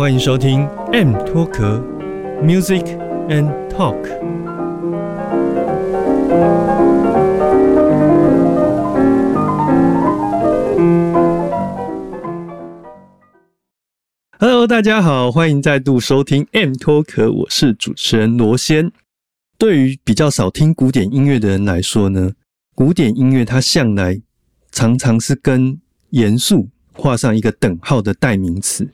欢迎收听 M 脱壳 Music and Talk。Hello，大家好，欢迎再度收听 M 脱壳，我是主持人罗先。对于比较少听古典音乐的人来说呢，古典音乐它向来常常是跟严肃。画上一个等号的代名词。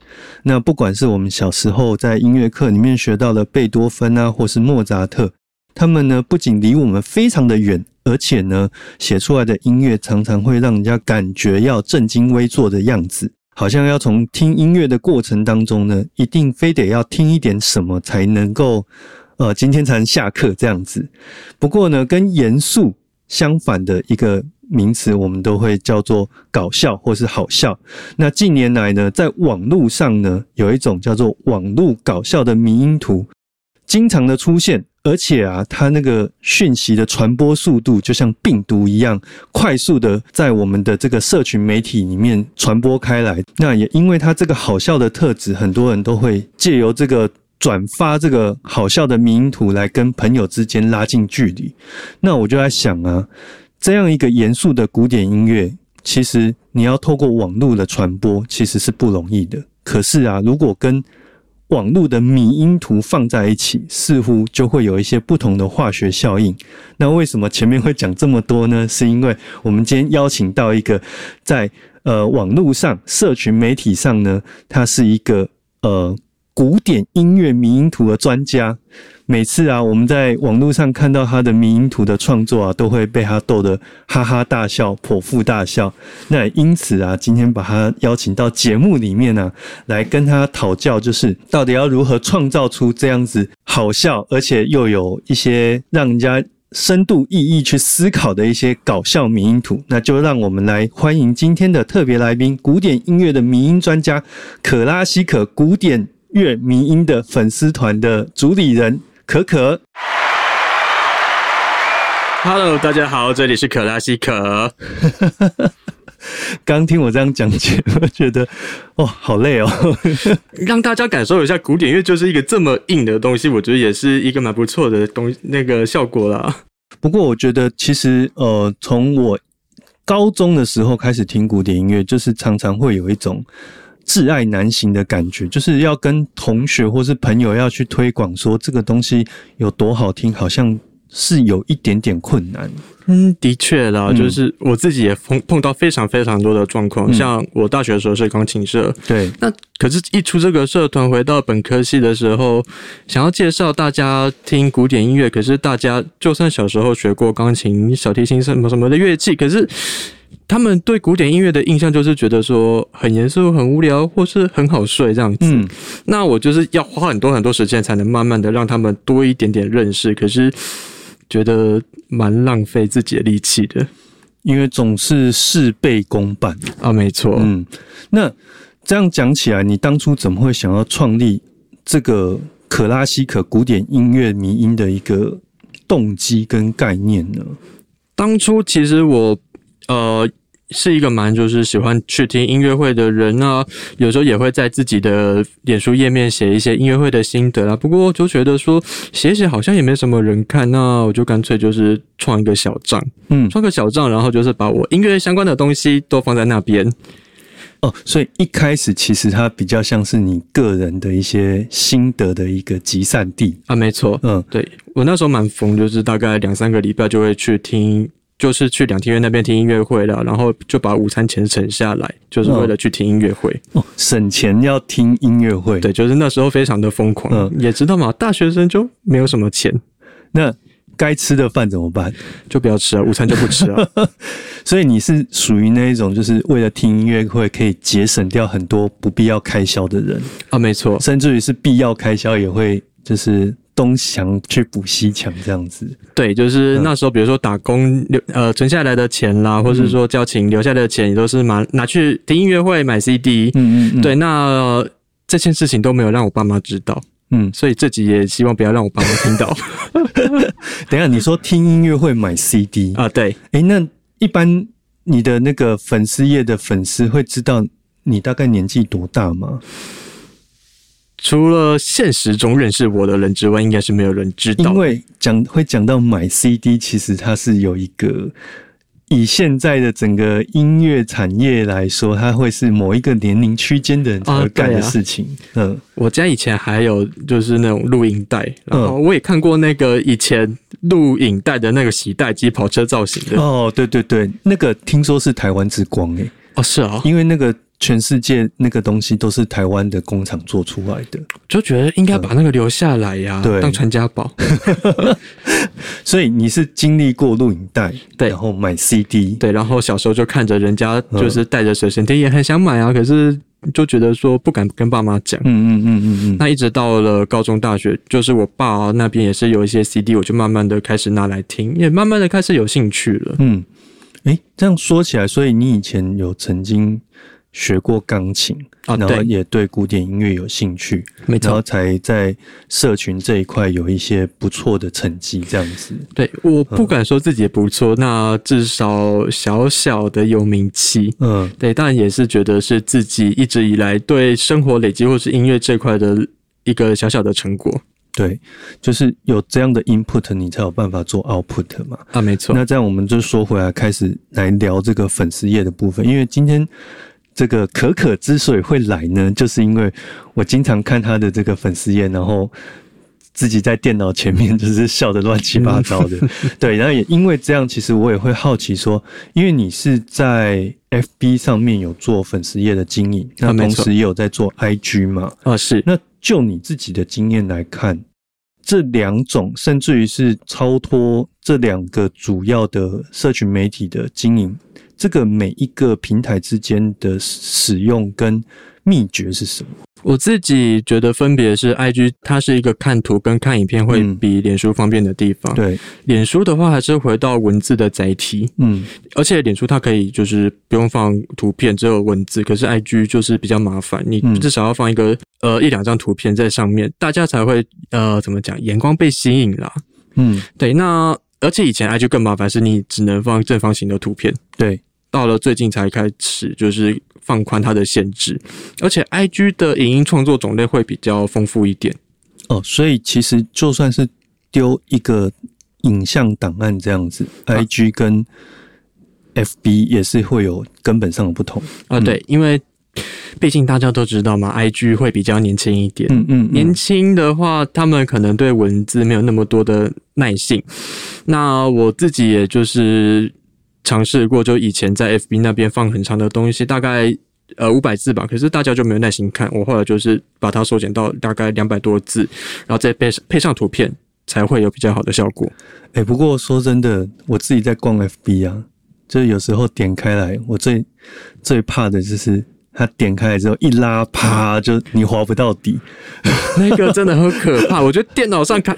那不管是我们小时候在音乐课里面学到的贝多芬啊，或是莫扎特，他们呢不仅离我们非常的远，而且呢写出来的音乐常常会让人家感觉要正襟危坐的样子，好像要从听音乐的过程当中呢，一定非得要听一点什么才能够，呃，今天才能下课这样子。不过呢，跟严肃相反的一个。名词我们都会叫做搞笑或是好笑。那近年来呢，在网络上呢，有一种叫做网络搞笑的迷因图，经常的出现，而且啊，它那个讯息的传播速度就像病毒一样，快速的在我们的这个社群媒体里面传播开来。那也因为它这个好笑的特质，很多人都会借由这个转发这个好笑的迷因图来跟朋友之间拉近距离。那我就在想啊。这样一个严肃的古典音乐，其实你要透过网络的传播，其实是不容易的。可是啊，如果跟网络的迷音图放在一起，似乎就会有一些不同的化学效应。那为什么前面会讲这么多呢？是因为我们今天邀请到一个在呃网络上、社群媒体上呢，他是一个呃。古典音乐迷音图的专家，每次啊，我们在网络上看到他的迷音图的创作啊，都会被他逗得哈哈大笑、剖腹大笑。那因此啊，今天把他邀请到节目里面呢，来跟他讨教，就是到底要如何创造出这样子好笑，而且又有一些让人家深度意义去思考的一些搞笑迷音图。那就让我们来欢迎今天的特别来宾——古典音乐的迷音专家可拉西可古典。乐迷音的粉丝团的主理人可可，Hello，大家好，这里是可拉西可。刚听我这样讲解，我觉得哦，好累哦。让大家感受一下古典乐就是一个这么硬的东西，我觉得也是一个蛮不错的东那个效果啦。不过我觉得其实呃，从我高中的时候开始听古典音乐，就是常常会有一种。挚爱难行的感觉，就是要跟同学或是朋友要去推广，说这个东西有多好听，好像是有一点点困难。嗯，的确啦，就是我自己也碰碰到非常非常多的状况。像我大学的时候是钢琴社，对，那可是一出这个社团，回到本科系的时候，想要介绍大家听古典音乐，可是大家就算小时候学过钢琴、小提琴什么什么的乐器，可是。他们对古典音乐的印象就是觉得说很严肃、很无聊，或是很好睡这样子。嗯，那我就是要花很多很多时间，才能慢慢的让他们多一点点认识。可是觉得蛮浪费自己的力气的，因为总是事倍功半啊。没错，嗯，那这样讲起来，你当初怎么会想要创立这个可拉西可古典音乐迷音的一个动机跟概念呢？当初其实我。呃，是一个蛮就是喜欢去听音乐会的人啊，有时候也会在自己的脸书页面写一些音乐会的心得啊。不过就觉得说写写好像也没什么人看，那我就干脆就是创一个小账，嗯，创个小账，然后就是把我音乐相关的东西都放在那边。哦，所以一开始其实它比较像是你个人的一些心得的一个集散地啊，没错，嗯，对我那时候蛮疯，就是大概两三个礼拜就会去听。就是去两厅院那边听音乐会了，然后就把午餐钱省下来，就是为了去听音乐会。哦，省钱要听音乐会，对，就是那时候非常的疯狂。嗯，也知道嘛，大学生就没有什么钱。那该吃的饭怎么办？就不要吃啊，午餐就不吃啊。所以你是属于那一种，就是为了听音乐会可以节省掉很多不必要开销的人啊，没错，甚至于是必要开销也会就是东墙去补西墙这样子。对，就是那时候，比如说打工留呃存下来的钱啦，或者说交情留下来的钱，也都是拿拿去听音乐会买 CD。嗯嗯，对，那这件事情都没有让我爸妈知道。嗯，所以这集也希望不要让我爸妈听到。等下，你说听音乐会买 CD 啊？对，哎，那一般你的那个粉丝页的粉丝会知道你大概年纪多大吗？除了现实中认识我的人之外，应该是没有人知道。因为讲会讲到买 CD，其实它是有一个。以现在的整个音乐产业来说，它会是某一个年龄区间的人才会干的事情。嗯，我家以前还有就是那种录音带，然后我也看过那个以前录影带的那个洗带机跑车造型的。哦，对对对，那个听说是台湾之光诶。哦，是啊，因为那个。全世界那个东西都是台湾的工厂做出来的，就觉得应该把那个留下来呀，当传家宝。所以你是经历过录影带，对，然后买 CD，对，然后小时候就看着人家就是带着随身听，也很想买啊，可是就觉得说不敢跟爸妈讲。嗯嗯嗯嗯嗯。那一直到了高中、大学，就是我爸那边也是有一些 CD，我就慢慢的开始拿来听，也慢慢的开始有兴趣了。嗯，哎，这样说起来，所以你以前有曾经。学过钢琴啊，然后也对古典音乐有兴趣，然后才在社群这一块有一些不错的成绩，这样子。对，我不敢说自己不错，那至少小小的有名气。嗯，对，当然也是觉得是自己一直以来对生活累积或是音乐这块的一个小小的成果。对，就是有这样的 input，你才有办法做 output 嘛。啊，没错。那这样我们就说回来，开始来聊这个粉丝页的部分，因为今天。这个可可之所以会来呢，就是因为我经常看他的这个粉丝页，然后自己在电脑前面 就是笑得乱七八糟的。对，然后也因为这样，其实我也会好奇说，因为你是在 FB 上面有做粉丝页的经营，那同时也有在做 IG 嘛？啊，是。那就你自己的经验来看，这两种甚至于是超脱这两个主要的社群媒体的经营。这个每一个平台之间的使用跟秘诀是什么？我自己觉得分别是，IG 它是一个看图跟看影片会比脸书方便的地方。对，脸书的话还是回到文字的载体。嗯，而且脸书它可以就是不用放图片，只有文字。可是 IG 就是比较麻烦，你至少要放一个呃一两张图片在上面，大家才会呃怎么讲眼光被吸引啦。嗯，对，那。而且以前 IG 更麻烦，是你只能放正方形的图片。对，到了最近才开始，就是放宽它的限制。而且 IG 的影音创作种类会比较丰富一点。哦，所以其实就算是丢一个影像档案这样子，IG 跟 FB 也是会有根本上的不同啊。对，因为。毕竟大家都知道嘛，IG 会比较年轻一点。嗯嗯，年轻的话，他们可能对文字没有那么多的耐性。那我自己也就是尝试过，就以前在 FB 那边放很长的东西，大概呃五百字吧。可是大家就没有耐心看，我后来就是把它缩减到大概两百多字，然后再配配上图片，才会有比较好的效果。哎，不过说真的，我自己在逛 FB 啊，就是有时候点开来，我最最怕的就是。它点开来之后一拉，啪，就你滑不到底，那个真的很可怕。我觉得电脑上看，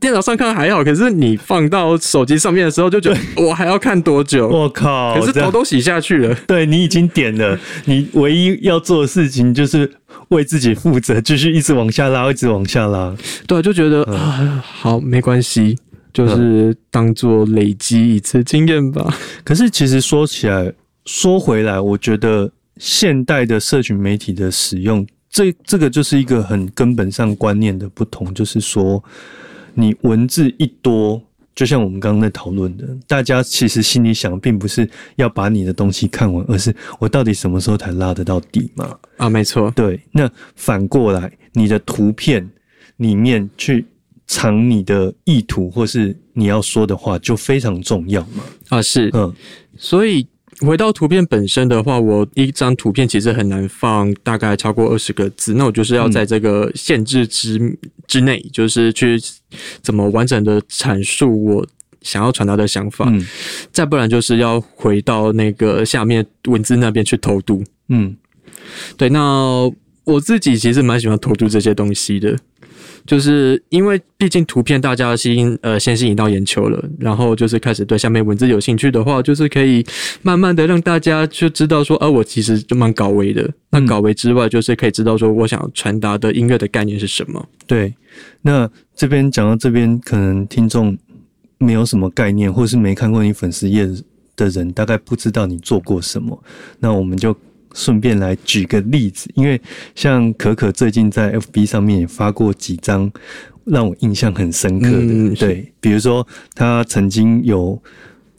电脑上看还好，可是你放到手机上面的时候，就觉得我还要看多久？我靠！可是头都洗下去了。对你已经点了，你唯一要做的事情就是为自己负责，继续一直往下拉，一直往下拉。对，就觉得啊，好，没关系，就是当做累积一次经验吧。可是其实说起来，说回来，我觉得。现代的社群媒体的使用，这这个就是一个很根本上观念的不同，就是说，你文字一多，就像我们刚刚在讨论的，大家其实心里想，并不是要把你的东西看完，而是我到底什么时候才拉得到底嘛？啊，没错，对。那反过来，你的图片里面去藏你的意图或是你要说的话，就非常重要嘛？啊，是，嗯，所以。回到图片本身的话，我一张图片其实很难放大概超过二十个字，那我就是要在这个限制之之内，就是去怎么完整的阐述我想要传达的想法。嗯再不然就是要回到那个下面文字那边去偷渡。嗯对，那我自己其实蛮喜欢投注这些东西的，就是因为毕竟图片大家吸引呃先吸引到眼球了，然后就是开始对下面文字有兴趣的话，就是可以慢慢的让大家就知道说，呃，我其实就蛮搞维的。那高维之外，就是可以知道说我想传达的音乐的概念是什么。对。那这边讲到这边，可能听众没有什么概念，或是没看过你粉丝页的人，大概不知道你做过什么。那我们就顺便来举个例子，因为像可可最近在 FB 上面也发过几张让我印象很深刻的，嗯对，比如说他曾经有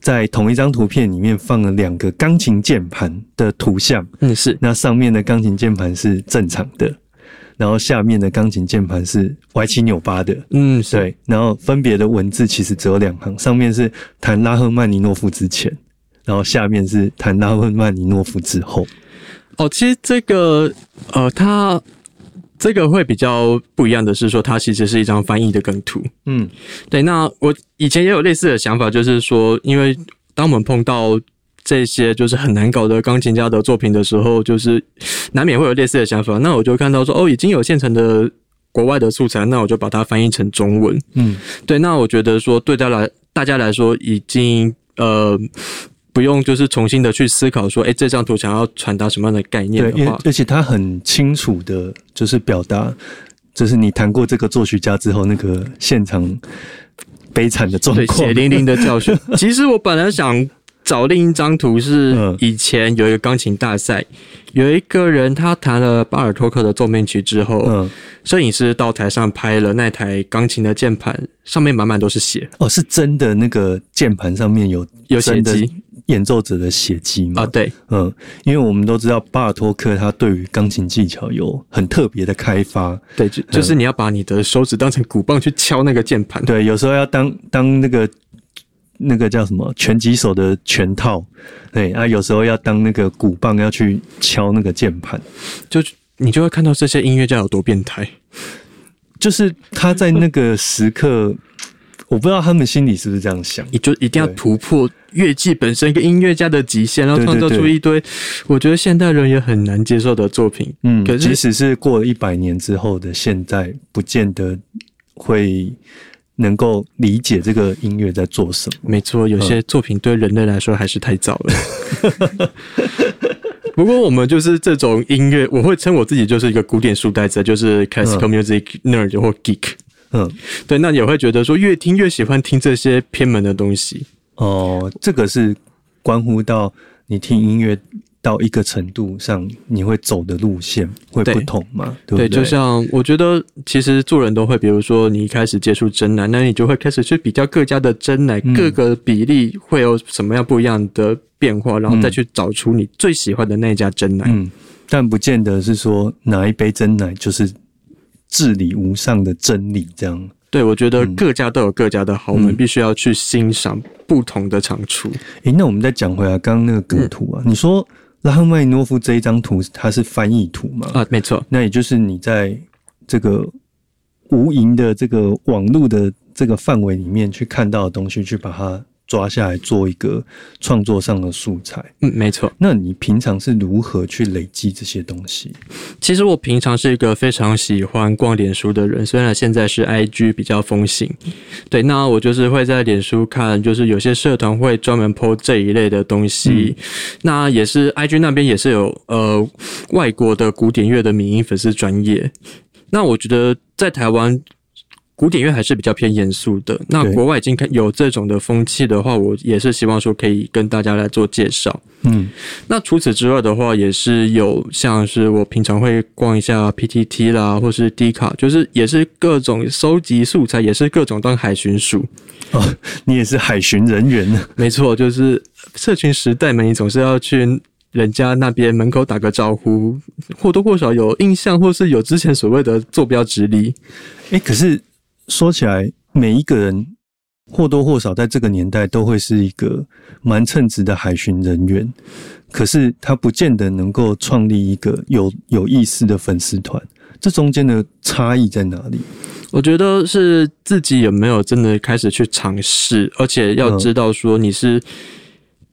在同一张图片里面放了两个钢琴键盘的图像，嗯，是那上面的钢琴键盘是正常的，然后下面的钢琴键盘是歪七扭八的。嗯，对，然后分别的文字其实只有两行，上面是弹拉赫曼尼诺夫之前，然后下面是弹拉赫曼尼诺夫之后。哦，其实这个呃，它这个会比较不一样的是说，它其实是一张翻译的梗图。嗯对，那我以前也有类似的想法，就是说，因为当我们碰到这些就是很难搞的钢琴家的作品的时候，就是难免会有类似的想法。那我就看到说，哦，已经有现成的国外的素材，那我就把它翻译成中文。嗯对，那我觉得说，对大家来大家来说，已经呃。不用就是重新的去思考说，哎，这张图想要传达什么样的概念对，而且他很清楚的，就是表达，就是你弹过这个作曲家之后，那个现场悲惨的状对，况血。淋淋的教训。其实我本来想找另一张图，是嗯。以前有一个钢琴大赛，有一个人他弹了巴尔托克的奏鸣曲之后，嗯，摄影师到台上拍了那台钢琴的键盘，上面满满都是血。哦，是真的，那个键盘上面有有血迹演奏者的血迹嘛？啊！对，嗯，因为我们都知道巴尔托克他对于钢琴技巧有很特别的开发，对，就嗯就是你要把你的手指当成鼓棒去敲那个键盘。对，有时候要当当那个那个叫什么拳击手的拳套，对啊，有时候要当那个鼓棒要去敲那个键盘，就你就会看到这些音乐家有多变态。就是他在那个时刻，我不知道他们心里是不是这样想。你就一定要突破乐器本身一个音乐家的极限，然后创造出一堆我觉得现代人也很难接受的作品。嗯，可是即使是过了一百年之后的现在，不见得会能够理解这个音乐在做什么。没错，有些作品对人类来说还是太早了。不过我们就是这种音乐，我会称我自己就是一个古典书呆子，就是 classical music nerd 或 geek。嗯，对，那也会觉得说越听越喜欢听这些偏门的东西。哦，这个是关乎到你听音乐到一个程度上，你会走的路线会不同嘛？对不对，对？就像我觉得其实做人都会，比如说你一开始接触真奶，那你就会开始去比较各家的真奶、嗯各个比例会有什么样不一样的变化，然后再去找出你最喜欢的那一家真奶。嗯，但不见得是说哪一杯真奶就是至理无上的真理这样。对，我觉得嗯各家都有各家的好，我们必须要去欣赏不同的长处。诶，那我们再讲回来刚刚那个梗图啊，你说拉赫曼尼诺夫这一张图它是翻译图嘛？啊，没错，那也就是你在这个无垠的这个网络的这个范围里面去看到的东西，去把它抓下来做一个创作上的素材。嗯，没错。那你平常是如何去累积这些东西？其实我平常是一个非常喜欢逛脸书的人，虽然现在是 IG 比较风行，对，那我就是会在脸书看，就是有些社团会专门 po 这一类的东西，那也是 IG 那边也是有呃外国的古典乐的民音粉丝专业，那我觉得在台湾。古典乐还是比较偏严肃的，那国外已经看有这种的风气的话，我也是希望说可以跟大家来做介绍。嗯那除此之外的话，也是有像是我平常会逛一下 PTT 啦，或是 D 卡，就是也是各种收集素材，也是各种当海巡署。哦，你也是海巡人员呢？没错，就是社群时代嘛，你总是要去人家那边门口打个招呼，或多或少有印象，或是有之前所谓的坐标直立。诶，可是说起来，每一个人或多或少在这个年代都会是一个蛮称职的海巡人员，可是他不见得能够创立一个有有意思的粉丝团。这中间的差异在哪里？我觉得是自己有没有真的开始去尝试，而且要知道说你是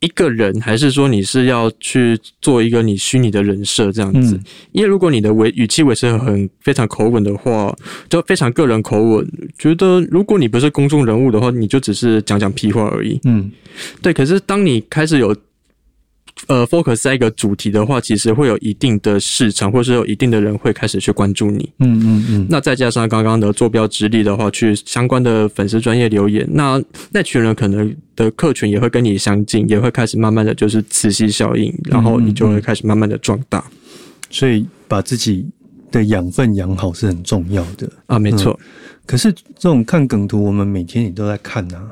一个人，还是说你是要去做一个你虚拟的人设这样子。嗯因为如果你的维语气维持很非常口吻的话，就非常个人口吻，觉得如果你不是公众人物的话，你就只是讲讲屁话而已。嗯对，可是当你开始有呃 focus 在一个主题的话，其实会有一定的市场，或是有一定的人会开始去关注你。嗯嗯嗯，那再加上刚刚的坐标之力的话，去相关的粉丝专业留言，那那群人可能的客群也会跟你相近，也会开始慢慢的就是磁吸效应，然后你就会开始慢慢的壮大、所以把自己的养分养好是很重要的。啊，没错，可是这种看梗图，我们每天也都在看啊，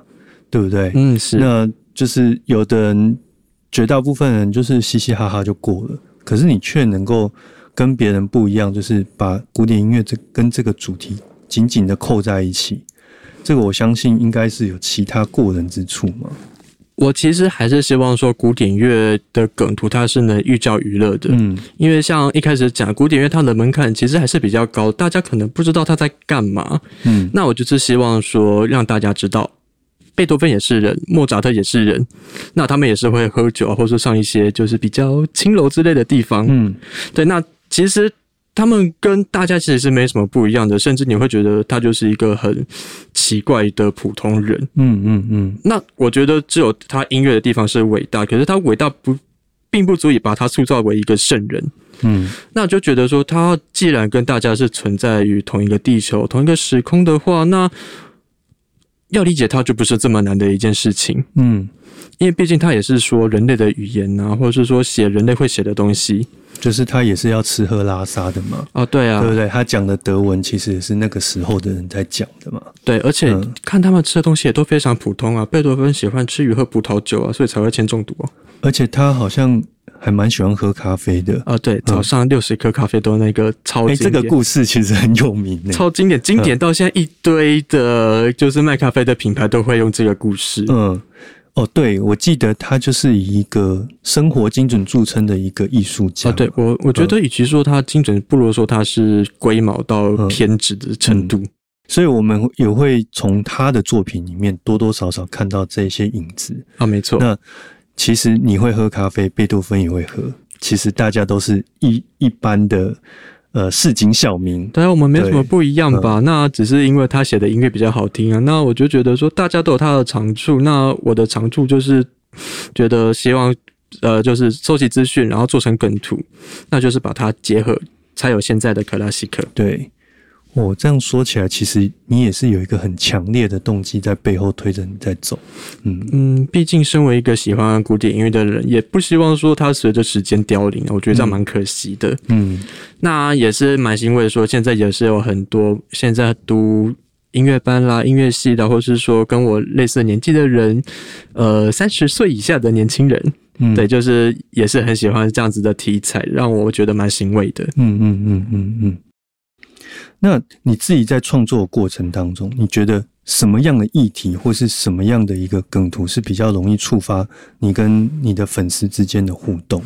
对不对？嗯，是，那就是有的人，绝大部分人就是嘻嘻哈哈就过了，可是你却能够跟别人不一样，就是把古典音乐这跟这个主题紧紧的扣在一起。这个我相信应该是有其他过人之处嘛。我其实还是希望说古典乐的梗图它是能寓教于乐的，嗯因为像一开始讲古典乐它的门槛其实还是比较高，大家可能不知道它在干嘛。嗯那我就是希望说让大家知道，贝多芬也是人，莫扎特也是人，那他们也是会喝酒啊，或者说上一些就是比较青楼之类的地方。嗯对，那其实他们跟大家其实是没什么不一样的，甚至你会觉得他就是一个很奇怪的普通人。嗯嗯嗯那我觉得只有他音乐的地方是伟大，可是他伟大不并不足以把他塑造为一个圣人。嗯那就觉得说，他既然跟大家是存在于同一个地球、同一个时空的话，那要理解它就不是这么难的一件事情。嗯，因为毕竟它也是说人类的语言啊，或者是说写人类会写的东西就是他也是要吃喝拉撒的嘛，哦，对啊，对不对？他讲的德文其实也是那个时候的人在讲的嘛。对，而且嗯看他们吃的东西也都非常普通啊。贝多芬喜欢吃鱼喝葡萄酒啊，所以才会铅中毒啊。而且他好像还蛮喜欢喝咖啡的。啊，对，早上六十克咖啡豆那个超哎、这经典。个故事其实很有名呢。超经典，经典到现在一堆的，就是卖咖啡的品牌都会用这个故事。嗯，哦，对，我记得他就是以一个生活精准著称的一个艺术家。啊，对我，我觉得与其说他精准，不如说他是龟毛到偏执的程度。所以我们也会从他的作品里面多多少少看到这些影子。啊，没错。那其实你会喝咖啡，贝多芬也会喝。其实大家都是一一般的呃市井小民。当然，我们没什么不一样吧？那只是因为他写的音乐比较好听啊。那我就觉得说，大家都有他的长处。那我的长处就是觉得希望，呃，就是收集资讯，然后做成梗图，那就是把它结合，才有现在的克拉西克。对，我、这样说起来，其实你也是有一个很强烈的动机在背后推着你在走。嗯嗯，毕竟身为一个喜欢古典音乐的人，也不希望说它随着时间凋零，我觉得这样蛮可惜的。嗯那也是蛮欣慰说，现在也是有很多现在读音乐班啦、音乐系的，或是说跟我类似年纪的人，呃，三十岁以下的年轻人，嗯，对，就是也是很喜欢这样子的题材，让我觉得蛮欣慰的。嗯嗯嗯嗯嗯。那你自己在创作过程当中，你觉得什么样的议题或是什么样的一个梗图是比较容易触发你跟你的粉丝之间的互动？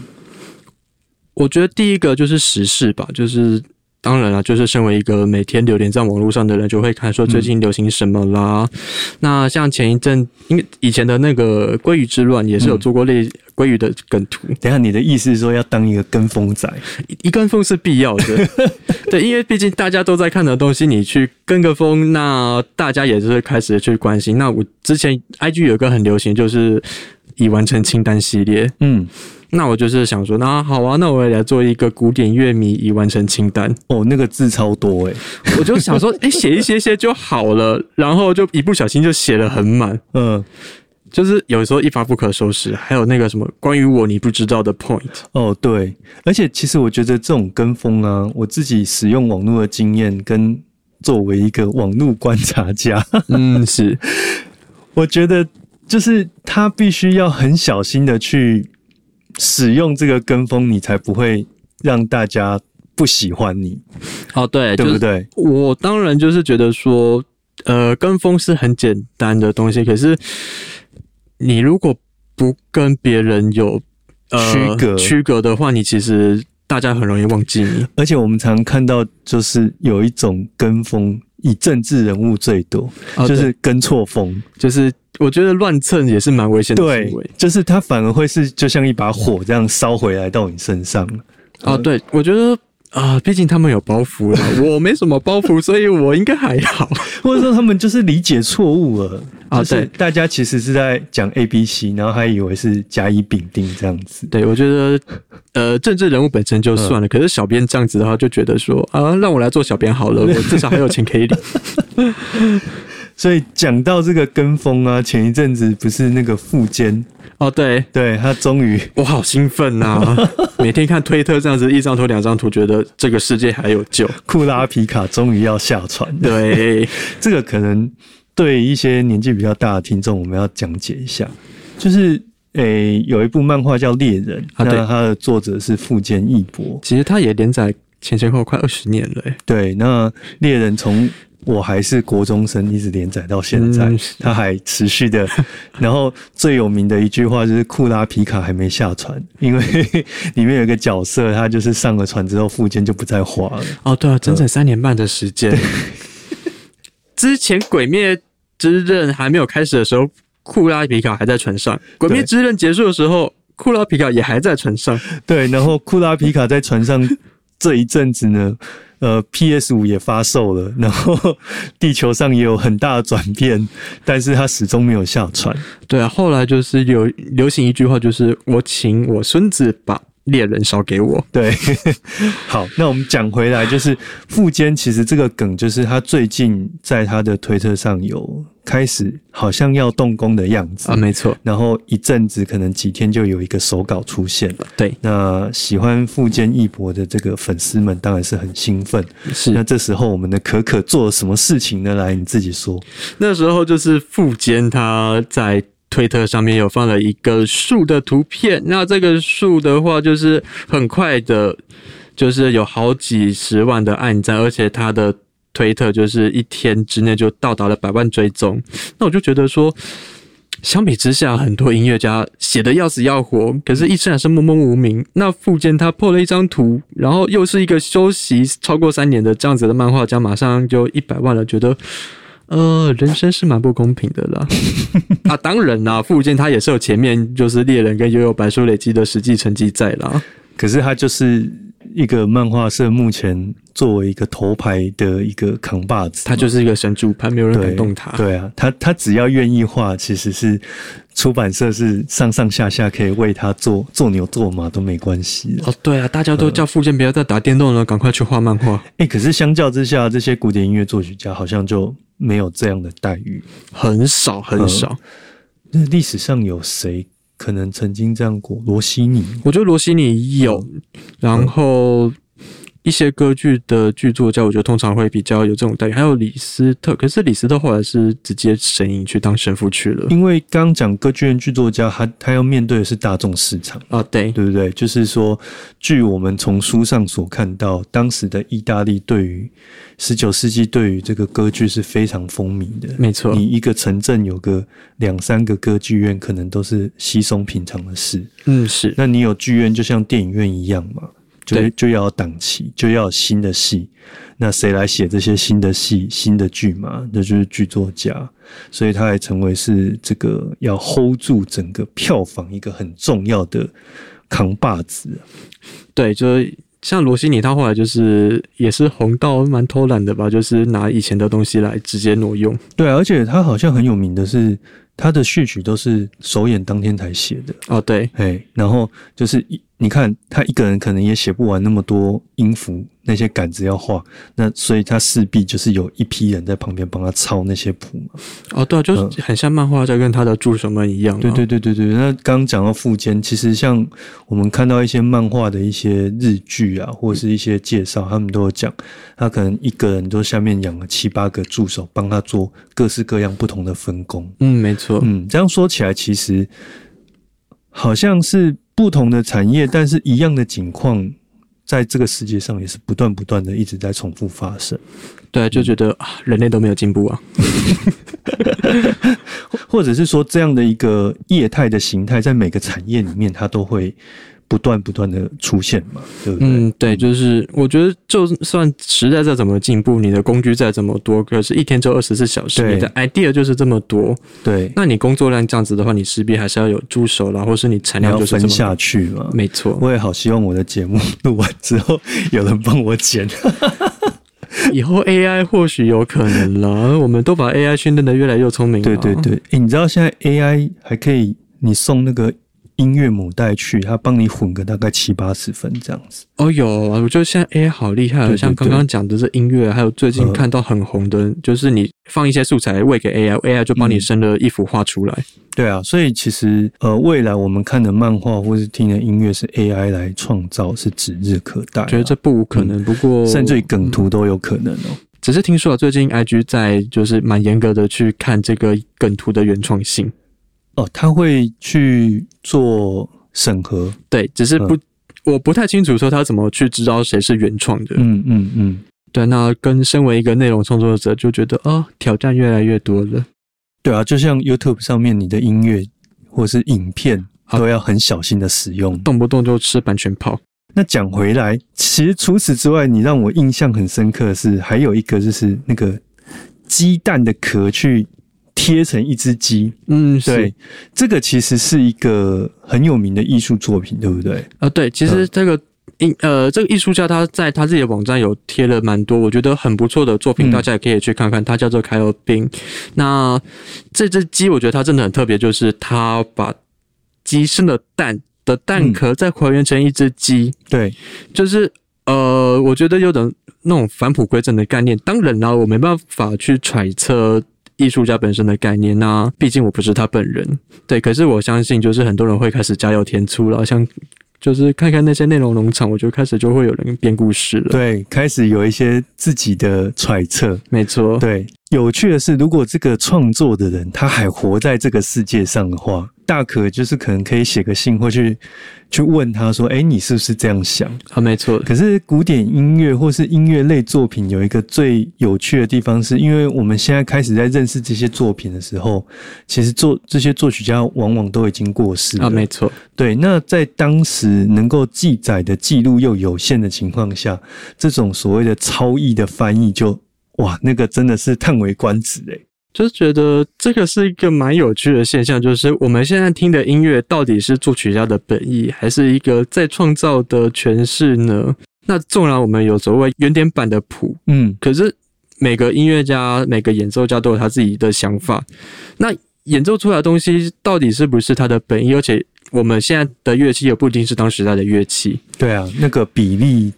我觉得第一个就是时事吧，就是当然了，就是身为一个每天流连在网络上的人，就会看说最近流行什么啦。那像前一阵，因为以前的那个鲑鱼之乱也是有做过类鲑鱼的梗图，等下你的意思是说要当一个跟风仔？一一跟风是必要的，对，因为毕竟大家都在看的东西，你去跟个风，那大家也是会开始去关心。那我之前 IG 有一个很流行，就是已完成清单系列，嗯，那我就是想说，那好啊，那我也来做一个古典乐迷已完成清单。哦，那个字超多诶、我就想说，哎、写一些些就好了，然后就一不小心就写了很满，嗯，就是有时候一发不可收拾。还有那个什么关于我你不知道的 point，哦，对，而且其实我觉得这种跟风啊，我自己使用网络的经验跟作为一个网络观察家，嗯，是 我觉得就是他必须要很小心的去使用这个跟风，你才不会让大家不喜欢你，哦，对，对不对？我当然就是觉得说，呃，跟风是很简单的东西，可是你如果不跟别人有呃区隔区隔的话，你其实大家很容易忘记你。而且我们常看到，就是有一种跟风以政治人物最多，哦就是跟错风。就是我觉得乱蹭也是蛮危险的行为。，就是它反而会是就像一把火这样烧回来到你身上。哦，对，我觉得啊，毕竟他们有包袱了，我没什么包袱，所以我应该还好。或者说他们就是理解错误了啊就是对大家其实是在讲 A B C，然后还以为是甲乙丙丁这样子。对，我觉得呃，政治人物本身就算了，可是小编这样子的话，就觉得说啊，让我来做小编好了，我至少还有钱可以领。所以讲到这个跟风啊，前一阵子不是那个富坚，哦，对。对他终于 我好兴奋呐、每天看推特这样子一张图两张图，觉得这个世界还有救。库拉皮卡终于要下船了。对，这个可能对一些年纪比较大的听众，我们要讲解一下，就是诶、有一部漫画叫《猎人》，那它的作者是富坚义博。其实他也连载前前后后快二十年了，哎，对，那《猎人》从我还是国中生一直连载到现在，嗯他还持续的。然后最有名的一句话就是库拉皮卡还没下船，因为里面有一个角色，他就是上了船之后，附件就不再画了。哦，对啊，整整三年半的时间。之前《鬼灭之刃》还没有开始的时候，库拉皮卡还在船上；《鬼灭之刃》结束的时候，库拉皮卡也还在船上。对，然后库拉皮卡在船上这一阵子呢，呃，PS 五也发售了，然后地球上也有很大的转变，但是他始终没有下船。对啊，后来就是有流行一句话，就是我请我孙子把猎人烧给我。对，好，那我们讲回来，就是富坚其实这个梗，就是他最近在他的推特上有开始好像要动工的样子啊，没错，然后一阵子可能几天就有一个手稿出现了。对，那喜欢富坚义博的这个粉丝们当然是很兴奋。是那这时候我们的可可做了什么事情呢？来，你自己说。那时候就是富坚他在推特上面有放了一个树的图片，那这个树的话就是很快的，就是有好几十万的按赞，而且他的推特就是一天之内就到达了百万追踪。那我就觉得说。相比之下，很多音乐家写的要死要活，可是一生还是默默无名。那富坚他破了一张图，然后又是一个休息超过三年的这样子的漫画家，马上就一百万了，觉得呃，人生是蛮不公平的啦。啊，当然啦，富坚他也是有前面就是猎人跟悠悠白书累积的实际成绩在啦。可是他就是一个漫画社目前作为一个头牌的一个扛把子，他就是一个神主牌，没有人敢动他。对啊，他他只要愿意画，其实是出版社是上上下下可以为他做做牛做马都没关系。哦，对啊，大家都叫附件不要再打电动了，赶快去画漫画。哎、可是相较之下，这些古典音乐作曲家好像就没有这样的待遇。很少很少，那历史上有谁可能曾经这样过？罗西尼，我觉得罗西尼有，然后一些歌剧的剧作家，我觉得通常会比较有这种待遇。还有李斯特，可是李斯特后来是直接神隐去当神父去了。因为刚讲歌剧院剧作家，他他要面对的是大众市场。啊，对，对不对？就是说，据我们从书上所看到，当时的意大利对于十九世纪对于这个歌剧是非常风靡的。没错你一个城镇有个两三个歌剧院，可能都是稀松平常的事。嗯，是，那你有剧院，就像电影院一样嘛，就对就要档期，就要新的戏。那谁来写这些新的戏、新的剧嘛？那就是剧作家，所以他还成为是这个要 hold 住整个票房一个很重要的扛把子。对，就是像罗西尼，他后来就是也是红到蛮偷懒的吧，就是拿以前的东西来直接挪用。对啊，而且他好像很有名的是，他的序曲都是首演当天才写的。哦，对，哎，然后就是一，你看他一个人可能也写不完那么多音符，那些杆子要画，那所以他势必就是有一批人在旁边帮他抄那些谱嘛。哦，对啊，就是很像漫画家跟他的助手们一样、啊。对对对对对，那刚刚讲到富坚，其实像我们看到一些漫画的一些日剧啊，或者是一些介绍，他们都有讲，他可能一个人都下面养了七八个助手，帮他做各式各样不同的分工。嗯，没错，嗯，这样说起来，其实好像是不同的产业，但是一样的景况，在这个世界上也是不断不断的一直在重复发生。对，就觉得啊，人类都没有进步啊。或者是说这样的一个业态的形态，在每个产业里面，它都会不断不断的出现嘛，对不对？嗯，对，就是我觉得，就算时代再怎么进步，你的工具再怎么多，可是一天就二十四小时，你的 idea 就是这么多，对，那你工作量这样子的话，你势必还是要有助手啦，或是你产量就是分下去嘛。没错，我也好希望我的节目录完之后有人帮我剪。以后 AI 或许有可能了，我们都把 AI 训练的越来越聪明了。对对对，诶你知道现在 AI 还可以，你送那个音乐母带去，它帮你混个大概七八十分这样子。哦，有啊，我觉得现在 AI 好厉害像刚刚讲的这音乐，还有最近看到很红的，就是你放一些素材喂给 AI，AI 就帮你生了一幅画出来。对啊，所以其实呃，未来我们看的漫画或是听的音乐是 AI 来创造，是指日可待啊、觉得这不无可能，不过甚至于梗图都有可能哦。只是听说啊，最近 IG 在就是蛮严格的去看这个梗图的原创性。哦，他会去做审核。对，只是不，我不太清楚说他怎么去知道谁是原创的。嗯嗯嗯，对，那跟身为一个内容创作者，就觉得哦，挑战越来越多了。对啊，就像 YouTube 上面你的音乐或是影片都要很小心的使用。动不动就吃版权炮。那讲回来，其实除此之外，你让我印象很深刻的是，还有一个就是那个鸡蛋的壳去贴成一只鸡。嗯，对是，这个其实是一个很有名的艺术作品，对不对？呃，对，其实这个艺呃，这个艺术家他在他自己的网站有贴了蛮多，我觉得很不错的作品，嗯大家也可以去看看。他叫做凯尔宾。那这只鸡，我觉得它真的很特别，就是它把鸡生的蛋的蛋壳再还原成一只鸡，对，就是呃，我觉得有点那种返璞归真的概念。当然啦，我没办法去揣测。艺术家本身的概念那毕竟我不是他本人，对，可是我相信，就是很多人会开始加油添醋了，像就是看看那些内容农场，我就开始就会有人编故事了。，对，开始有一些自己的揣测。没错，对，有趣的是，如果这个创作的人他还活在这个世界上的话，大可就是可能可以写个信或去去问他说：“哎，你是不是这样想啊，没错？”，可是古典音乐或是音乐类作品有一个最有趣的地方，是因为我们现在开始在认识这些作品的时候，其实作这些作曲家往往都已经过世了。啊，没错，对，那在当时能够记载的记录又有限的情况下，这种所谓的超译的翻译就哇，那个真的是叹为观止诶。就是觉得这个是一个蛮有趣的现象，就是我们现在听的音乐到底是作曲家的本意，还是一个在创造的诠释呢？那纵然我们有所谓原点版的谱，嗯，可是每个音乐家、每个演奏家都有他自己的想法。那演奏出来的东西到底是不是他的本意？而且我们现在的乐器也不一定是当时代的乐器。对啊，那个比例、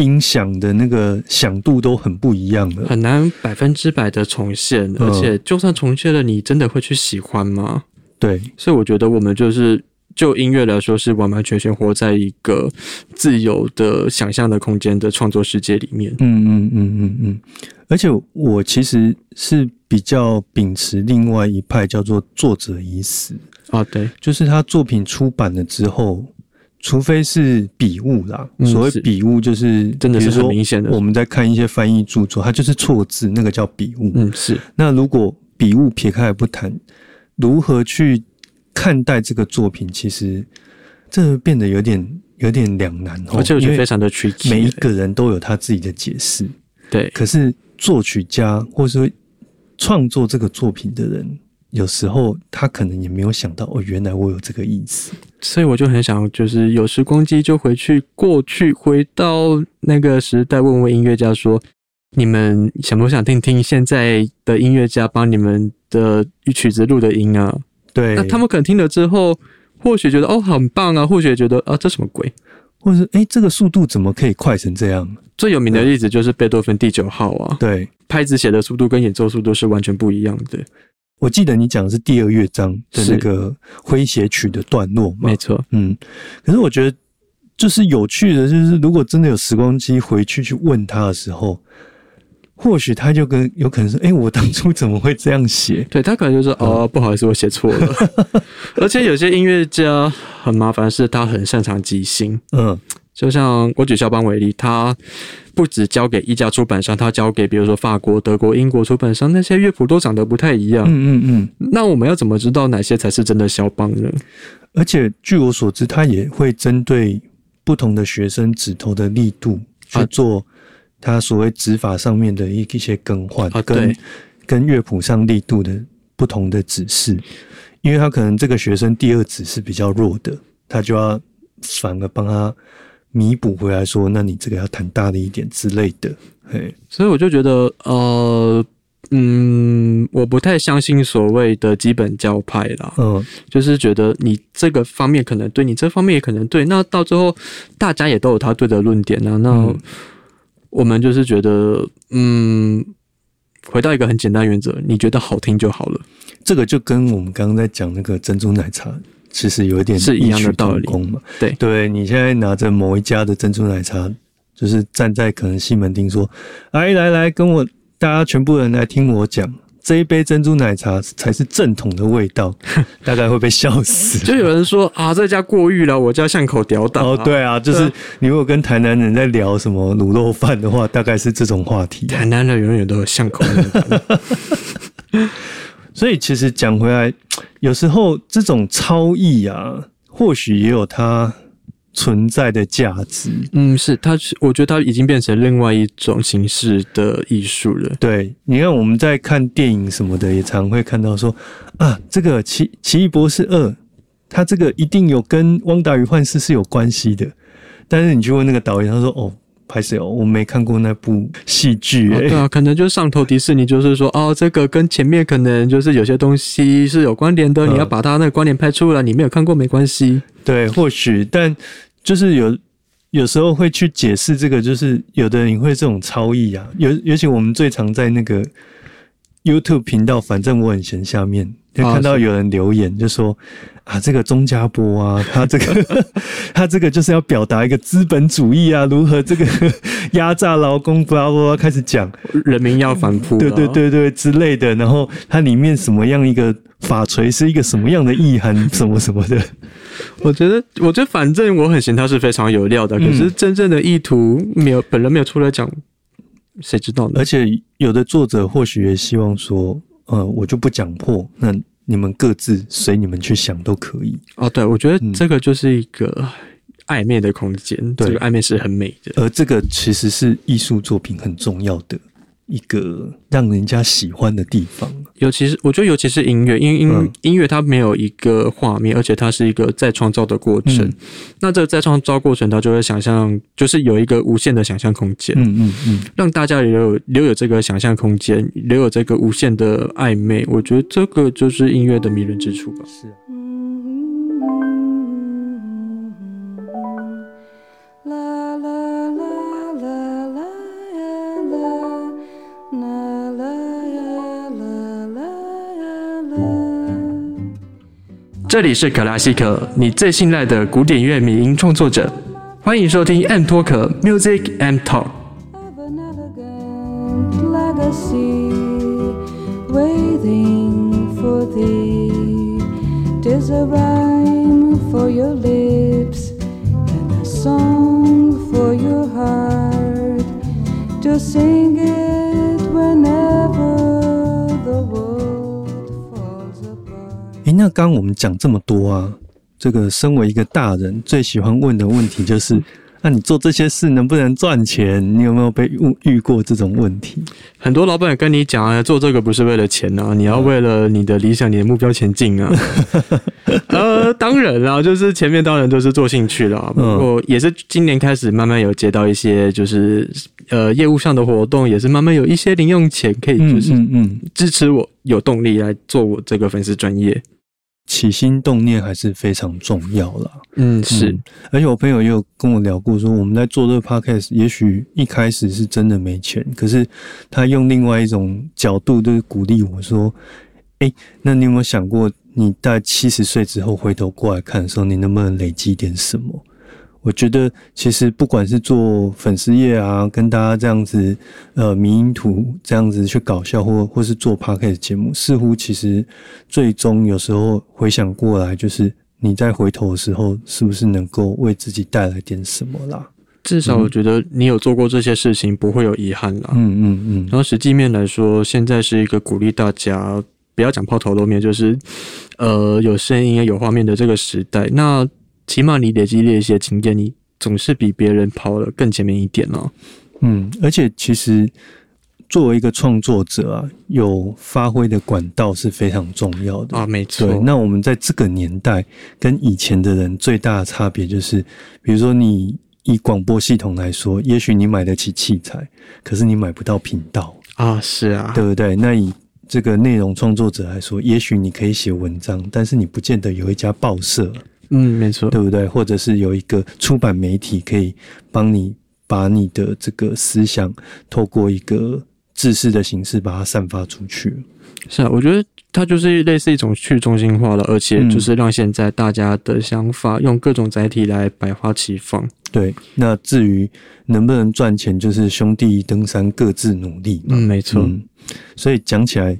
音响的那个响度都很不一样的。很难百分之百的重现，嗯而且就算重现了，你真的会去喜欢吗？对，所以我觉得我们就是就音乐来说，是完完全全活在一个自由的想象的空间的创作世界里面。嗯嗯嗯嗯嗯。而且我其实是比较秉持另外一派，叫做作者已死。啊，对，就是他作品出版了之后，除非是笔误啦，嗯所谓笔误就是真的是说很明显的我们在看一些翻译著作，它就是错字，那个叫笔误。嗯，是那如果笔误撇开来不谈，如何去看待这个作品，其实这变得有点有点两难哦。而且我觉得非常的 tricky，每一个人都有他自己的解释，对，可是作曲家或是说创作这个作品的人，有时候他可能也没有想到哦，原来我有这个意思。所以我就很想，就是有时光机就回去过去，回到那个时代，问问音乐家说：你们想不想听听现在的音乐家帮你们的曲子录的音啊？对，那他们可能听了之后，或许觉得哦很棒啊，或许觉得啊这什么鬼？或者是哎，这个速度怎么可以快成这样？最有名的例子就是贝多芬第九号啊，对，拍子写的速度跟演奏速度是完全不一样的。我记得你讲的是第二乐章的是那个诙谐曲的段落嘛没？错，嗯，可是我觉得就是有趣的，就是如果真的有时光机回去去问他的时候，或许他就跟有可能说：“哎、我当初怎么会这样写对他可能就说哦不好意思，我写错了。而且有些音乐家很麻烦，是他很擅长即兴。？”嗯，就像我举肖邦为例，他不只交给一家出版商，他交给比如说法国、德国、英国出版商，那些乐谱都长得不太一样。嗯嗯嗯。那我们要怎么知道哪些才是真的肖邦呢？而且据我所知，他也会针对不同的学生指头的力度去做他所谓指法上面的一一些更换，跟跟乐谱上力度的不同的指示，因为他可能这个学生第二指是比较弱的，他就要反而帮他。弥补回来说，那你这个要谈大的一点之类的，嘿，所以我就觉得，呃，嗯，我不太相信所谓的基本教派啦，嗯，就是觉得你这个方面可能对你这方面也可能对，那到最后大家也都有他对的论点啊，那我们就是觉得，嗯，回到一个很简单原则，你觉得好听就好了，这个就跟我们刚刚在讲那个珍珠奶茶。其实有一点是一样的道理嘛？对，对你现在拿着某一家的珍珠奶茶，就是站在可能西门町说：“来来来，跟我大家全部人来听我讲，这一杯珍珠奶茶才是正统的味道。”大概会被笑死。就有人说啊，这家过誉了，我家巷口屌打。哦，对啊，就是你如果跟台南人在聊什么卤肉饭的话，大概是这种话题。台南人永远都有巷口。所以其实讲回来，有时候这种超意啊，或许也有它存在的价值。嗯，是它，我觉得它已经变成另外一种形式的艺术了。对，你看我们在看电影什么的，也常会看到说啊，这个《奇奇异博士二》，它这个一定有跟《汪达与幻视》是有关系的。但是你去问那个导演，他说哦。拍摄哦，我没看过那部戏剧。对啊，可能就上头迪士尼，就是说哦，这个跟前面可能就是有些东西是有关联的，你要把它那个关联拍出来。你没有看过没关系。对，或许，但就是有有时候会去解释这个，就是有的人会这种超意啊。尤尤其我们最常在那个 YouTube 频道，反正我很闲下面。就看到有人留言，就说啊，这个钟家波啊，他这个 他这个就是要表达一个资本主义啊，如何这个 压榨劳工，不要不开始讲人民要反扑，对对对对之类的。然后它里面什么样一个法锤是一个什么样的意涵，什么什么的。我觉得，我觉得反正我很嫌他是非常有料的，可是真正的意图没有，本人没有出来讲，谁知道呢？而且有的作者或许也希望说。呃，我就不讲破，那你们各自随你们去想都可以。哦，对，我觉得这个就是一个暧昧的空间，这个暧昧是很美的，而这个其实是艺术作品很重要的。一个让人家喜欢的地方，尤其是我觉得，尤其是音乐，因为音音乐它没有一个画面，而且它是一个再创造的过程。那这个再创造过程，它就会想象，就是有一个无限的想象空间。嗯嗯嗯，让大家留有留有这个想象空间，留有这个无限的暧昧。我觉得这个就是音乐的迷人之处吧。是。这里是可拉西可，你最信赖的古典乐迷音创作者，欢迎收听 M 脱壳 Music M Talk。那刚刚我们讲这么多啊，这个身为一个大人，最喜欢问的问题就是：那你做这些事能不能赚钱？你有没有被遇遇过这种问题？很多老板也跟你讲啊，做这个不是为了钱啊，你要为了你的理想、你的目标前进啊。呃，当然啦，就是前面当然都是做兴趣啦，不过也是今年开始慢慢有接到一些，就是呃业务上的活动，也是慢慢有一些零用钱可以，就是嗯支持我有动力来做我这个粉丝专业。起心动念还是非常重要啦。嗯，是。而且我朋友也有跟我聊过，说我们在做这个 podcast，也许一开始是真的没钱，可是他用另外一种角度，就是鼓励我说：“哎，那你有没有想过，你在七十岁之后回头过来看的时候，你能不能累积点什么？”我觉得其实不管是做粉丝页啊，跟大家这样子，呃，迷因图这样子去搞笑，或或是做 p o c a s t 节目，似乎其实最终有时候回想过来，就是你在回头的时候，是不是能够为自己带来点什么啦？至少我觉得你有做过这些事情，不会有遗憾啦。嗯嗯嗯然后实际面来说，现在是一个鼓励大家不要讲抛头露面，就是呃有声音有画面的这个时代。那起码你累积了一些经验，你总是比别人跑得更前面一点哦。嗯，而且其实作为一个创作者啊，有发挥的管道是非常重要的啊，没错。对，那我们在这个年代跟以前的人最大的差别就是，比如说你以广播系统来说，也许你买得起器材，可是你买不到频道，啊，是啊，对不对？那以这个内容创作者来说，也许你可以写文章，但是你不见得有一家报社，嗯，没错，对不对？或者是有一个出版媒体可以帮你把你的这个思想透过一个知识的形式把它散发出去。是啊，我觉得它就是类似一种去中心化了，而且嗯就是让现在大家的想法用各种载体来百花齐放。对，那至于能不能赚钱，就是兄弟登山各自努力嘛。嗯，没错，嗯，所以讲起来，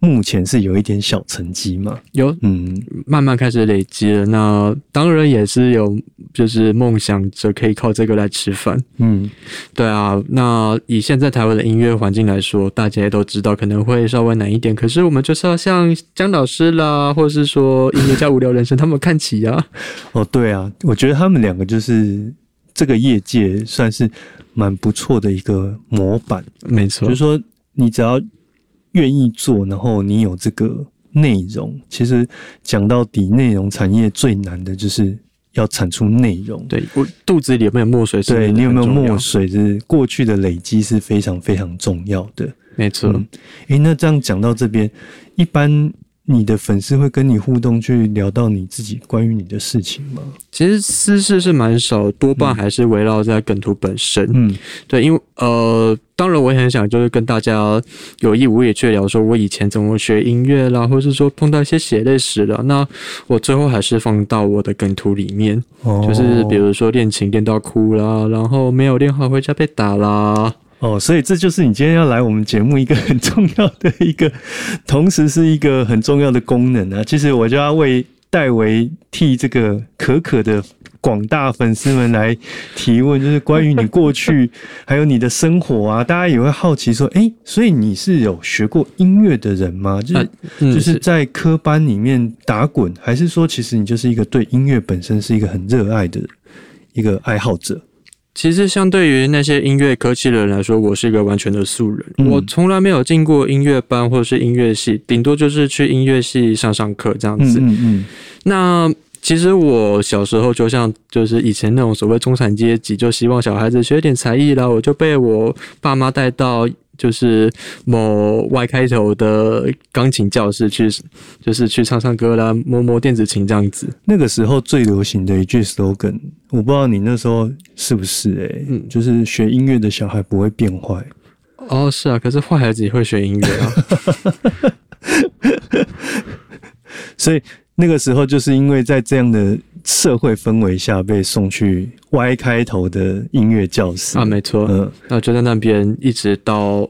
目前是有一点小成绩嘛。有嗯慢慢开始累积了。那当然也是有，就是梦想着可以靠这个来吃饭。嗯，对啊，那以现在台湾的音乐环境来说，大家也都知道可能会稍微难一点。可是我们就是要像姜老师啦，或者是说音乐家无聊人生他们看齐啊。哦，对啊，我觉得他们两个就是这个业界算是蛮不错的一个模板，没错就是说你只要愿意做，然后你有这个内容，其实讲到底，内容产业最难的就是要产出内容。对我肚子里有没有墨水是对你有没有墨？水？就是过去的累积是非常非常重要的。没错。嗯，诶，那这样讲到这边，一般你的粉丝会跟你互动，去聊到你自己关于你的事情吗？其实私事是蛮少，多半还是围绕在梗图本身。嗯对，因为呃，当然我也很想就是跟大家有意无意去聊，说我以前怎么学音乐啦，或是说碰到一些血泪史了。那我最后还是放到我的梗图里面，哦就是比如说练琴练到哭啦，然后没有练好回家被打啦。哦，所以这就是你今天要来我们节目一个很重要的一个，同时是一个很重要的功能啊。其实我就要为戴维替这个可可的广大粉丝们来提问，就是关于你过去还有你的生活啊，大家也会好奇说，诶，所以你是有学过音乐的人吗？就是、嗯就是在科班里面打滚，还是说其实你就是一个对音乐本身是一个很热爱的一个爱好者？其实相对于那些音乐科技的人来说，我是一个完全的素人。嗯我从来没有进过音乐班或者是音乐系，顶多就是去音乐系上上课这样子。嗯嗯那其实我小时候就像就是以前那种所谓中产阶级，就希望小孩子学点才艺啦，我就被我爸妈带到就是某 Y 开头的钢琴教室去，就是去唱唱歌啦，摸摸电子琴这样子。那个时候最流行的一句 slogan，我不知道你那时候是不是诶、嗯就是学音乐的小孩不会变坏。哦，是啊，可是坏孩子也会学音乐啊。所以那个时候就是因为在这样的社会氛围下被送去 Y 开头的音乐教室啊，没错。嗯那就在那边一直到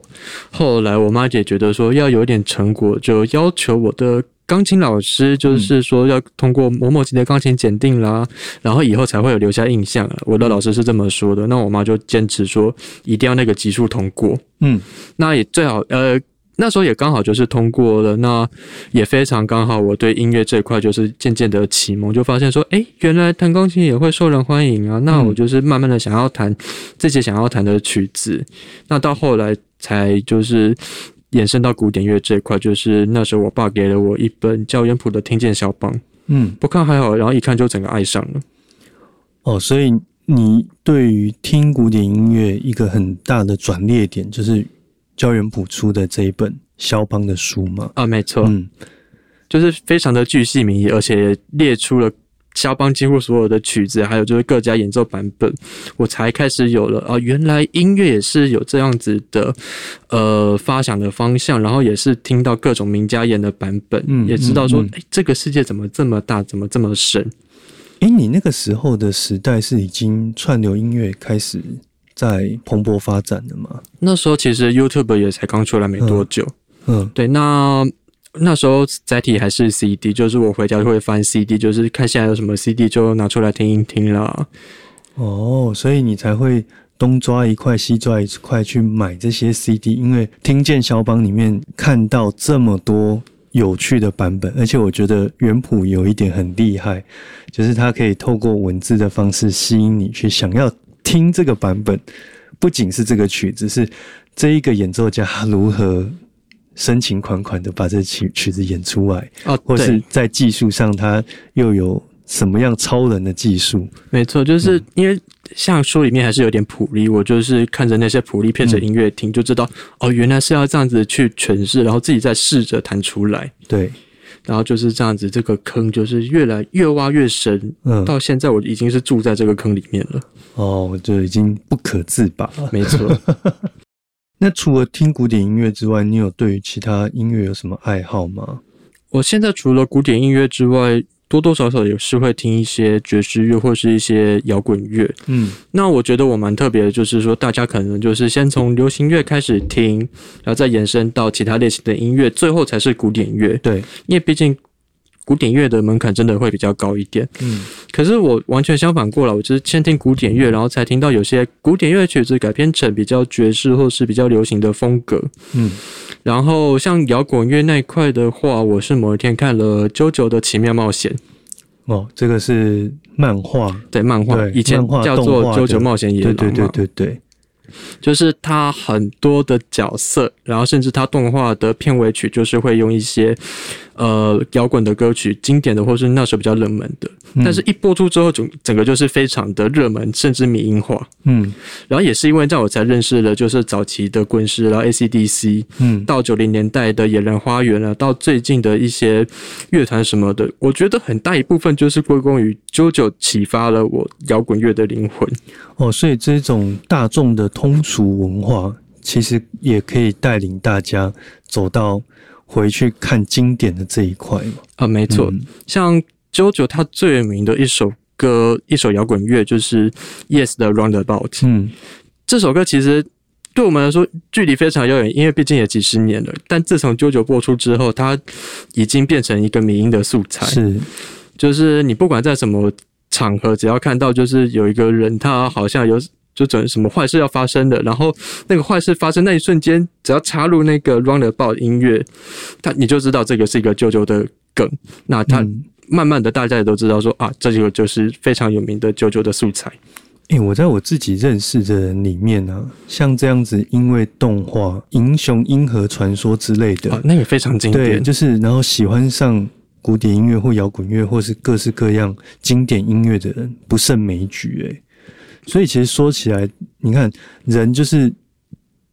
后来，我妈也觉得说要有点成果，就要求我的钢琴老师，就是说要通过某某级的钢琴检定啦，然后以后才会有留下印象啊。我的老师是这么说的，那我妈就坚持说一定要那个级数通过，嗯那也最好呃。那时候也刚好就是通过了，那也非常刚好，我对音乐这一块就是渐渐的启蒙，就发现说，诶，原来弹钢琴也会受人欢迎啊。那我就是慢慢的想要弹自己想要弹的曲子，那到后来才就是延伸到古典乐这一块，就是那时候我爸给了我一本教音谱的听见小邦，嗯不看还好，然后一看就整个爱上了。哦，所以你对于听古典音乐一个很大的转捩点，就是焦元谱出的这一本肖邦的书吗？啊，没错，嗯就是非常的巨细靡遗，而且列出了肖邦几乎所有的曲子，还有就是各家演奏版本，我才开始有了啊，原来音乐也是有这样子的呃发想的方向，然后也是听到各种名家演的版本，嗯也知道说，嗯哎、这个世界怎么这么大，怎么这么深？诶，你那个时候的时代是已经串流音乐开始在蓬勃发展的吗？那时候其实 YouTube 也才刚出来没多久，嗯对，那那时候载体还是 CD，就是我回家就会翻 CD，就是看现在有什么 CD 就拿出来听一听啦。哦，所以你才会东抓一块西抓一块去买这些 CD，因为听见肖邦里面看到这么多有趣的版本，而且我觉得原谱有一点很厉害，就是它可以透过文字的方式吸引你去想要听这个版本，不仅是这个曲子，是这一个演奏家如何深情款款的把这曲曲子演出来，哦，或是，在技术上他又有什么样超人的技术？没错，就是因为像书里面还是有点谱例，我就是看着那些谱例配着音乐听，就知道哦，原来是要这样子去诠释，然后自己再试着弹出来，对，然后就是这样子，这个坑就是越来越挖越深，嗯，到现在我已经是住在这个坑里面了。哦，就已经不可自拔了。没错，那除了听古典音乐之外，你有对于其他音乐有什么爱好吗？我现在除了古典音乐之外，多多少少也是会听一些爵士乐或是一些摇滚乐。嗯那我觉得我蛮特别的，就是说大家可能就是先从流行乐开始听，然后再延伸到其他类型的音乐，最后才是古典乐。对，因为毕竟古典乐的门槛真的会比较高一点。嗯可是我完全相反过来，我就是先听古典乐，然后才听到有些古典乐曲子改编成比较爵士或是比较流行的风格。嗯，然后像摇滚乐那一块的话，我是某一天看了《JoJo 的奇妙冒险》哦，这个是漫画，对漫画，以前叫做《JoJo 冒险野狼》对对对对对，就是它很多的角色，然后甚至它动画的片尾曲就是会用一些呃摇滚的歌曲，经典的或是那时候比较冷门的，嗯。但是一播出之后，整整个就是非常的热门，甚至民音化。嗯。然后也是因为这样，我才认识了就是早期的滚石，然后 AC/DC，嗯。到九零年代的野人花园啊，到最近的一些乐团什么的，我觉得很大一部分就是归功于 JoJo 启发了我摇滚乐的灵魂。哦，所以这种大众的通俗文化，其实也可以带领大家走到回去看经典的这一块嘛。啊，没错，嗯像 JoJo 他最有名的一首歌，一首摇滚乐就是 Yes 的 Roundabout。嗯这首歌其实对我们来说距离非常遥远，因为毕竟也几十年了。但自从 JoJo 播出之后，它已经变成一个迷音的素材。是，就是你不管在什么场合，只要看到就是有一个人，他好像有就准什么坏事要发生的，然后那个坏事发生那一瞬间，只要插入那个 Roundabout 音乐，他你就知道这个是一个 JoJo 的梗。那他嗯慢慢的大家也都知道说啊，这个就是非常有名的 JoJo 的素材。诶、我在我自己认识的人里面呢、像这样子，因为动画《英雄银河传说》之类的，啊，那个非常经对，典。就是然后喜欢上古典音乐或摇滚乐，或是各式各样经典音乐的人不胜枚举。诶，所以其实说起来，你看人就是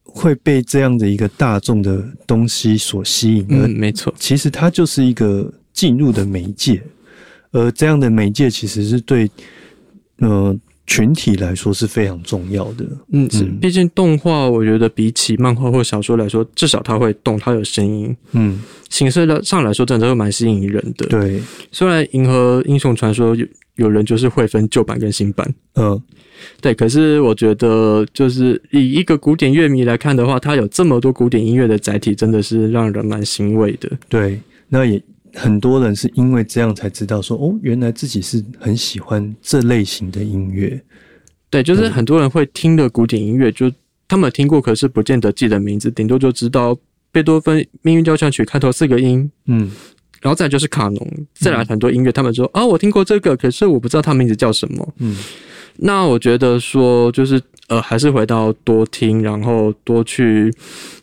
会被这样的一个大众的东西所吸引，嗯，没错。其实它就是一个进入的媒介，而这样的媒介其实是对呃群体来说是非常重要的。嗯，是，嗯毕竟动画，我觉得比起漫画或小说来说，至少它会动，它有声音，嗯，形式上来说，真的会蛮吸引人的。对，虽然《银河英雄传说》有有人就是会分旧版跟新版，嗯，对，可是我觉得就是以一个古典乐迷来看的话，它有这么多古典音乐的载体，真的是让人蛮欣慰的。对，那也很多人是因为这样才知道说，哦，原来自己是很喜欢这类型的音乐。对，就是很多人会听的古典音乐，就他们听过，可是不见得记得名字，顶多就知道贝多芬《命运交响曲》开头四个音，嗯，然后再就是卡农，再来很多音乐，他们说啊，我听过这个，可是我不知道它名字叫什么。嗯，那我觉得说，就是呃，还是回到多听，然后多去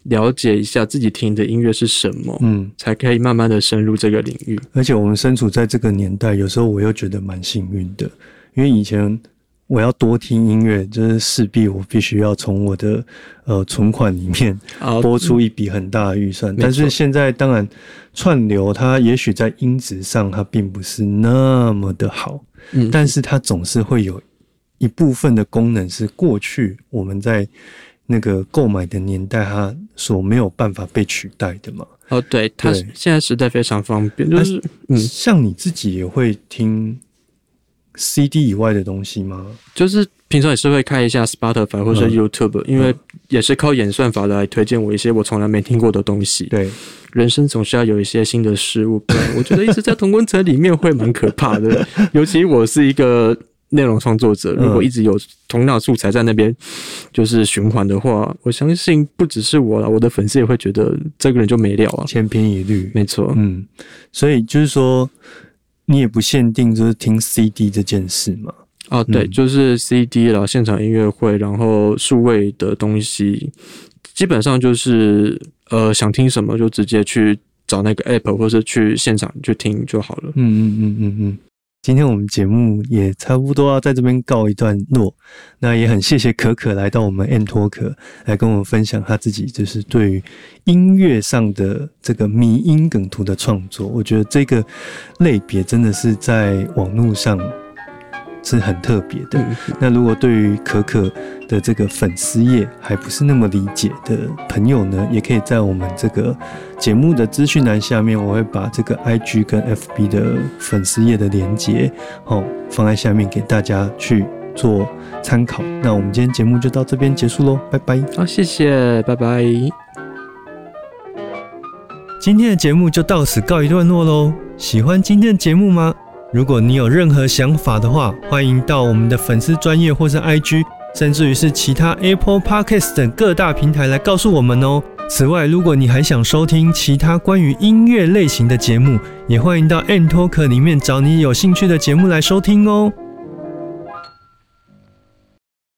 了解一下自己听的音乐是什么，嗯，才可以慢慢的深入这个领域。而且我们身处在这个年代，有时候我又觉得蛮幸运的，因为以前我要多听音乐，就是势必我必须要从我的呃存款里面啊拨出一笔很大的预算。但是现在当然串流它也许在音质上它并不是那么的好，嗯，但是它总是会有一部分的功能是过去我们在那个购买的年代它所没有办法被取代的嘛。哦，对，它现在时代非常方便，就是嗯，像你自己也会听 CD 以外的东西吗？就是平常也是会看一下 Spotify 或者 YouTube，、因为也是靠演算法来推荐我一些我从来没听过的东西。对，人生总是要有一些新的事物，不然 我觉得一直在同温层里面会蛮可怕的。尤其我是一个内容创作者，如果一直有同样的素材在那边就是循环的话，我相信不只是我了，我的粉丝也会觉得这个人就没料啊。千篇一律。没错，嗯，所以就是说，你也不限定就是听 CD 这件事嘛。哦，对，嗯就是 CD 啦，现场音乐会，然后数位的东西，基本上就是呃想听什么就直接去找那个 app，或是去现场去听就好了。嗯嗯嗯嗯嗯。今天我们节目也差不多要在这边告一段落，那也很谢谢可可来到我们 M 托可来跟我们分享他自己就是对于音乐上的这个迷音梗图的创作。我觉得这个类别真的是在网络上是很特别的。嗯，那如果对于可可的这个粉丝页还不是那么理解的朋友呢，也可以在我们这个节目的资讯栏下面，我会把这个 IG 跟 FB 的粉丝页的连接哦放在下面给大家去做参考。那我们今天节目就到这边结束喽，拜拜。好，谢谢，拜拜。今天的节目就到此告一段落喽。喜欢今天的节目吗？如果你有任何想法的话，欢迎到我们的粉丝专业或是 IG，甚至于是其他 Apple Podcast 等各大平台来告诉我们哦。此外，如果你还想收听其他关于音乐类型的节目，也欢迎到 N Talk 里面找你有兴趣的节目来收听哦。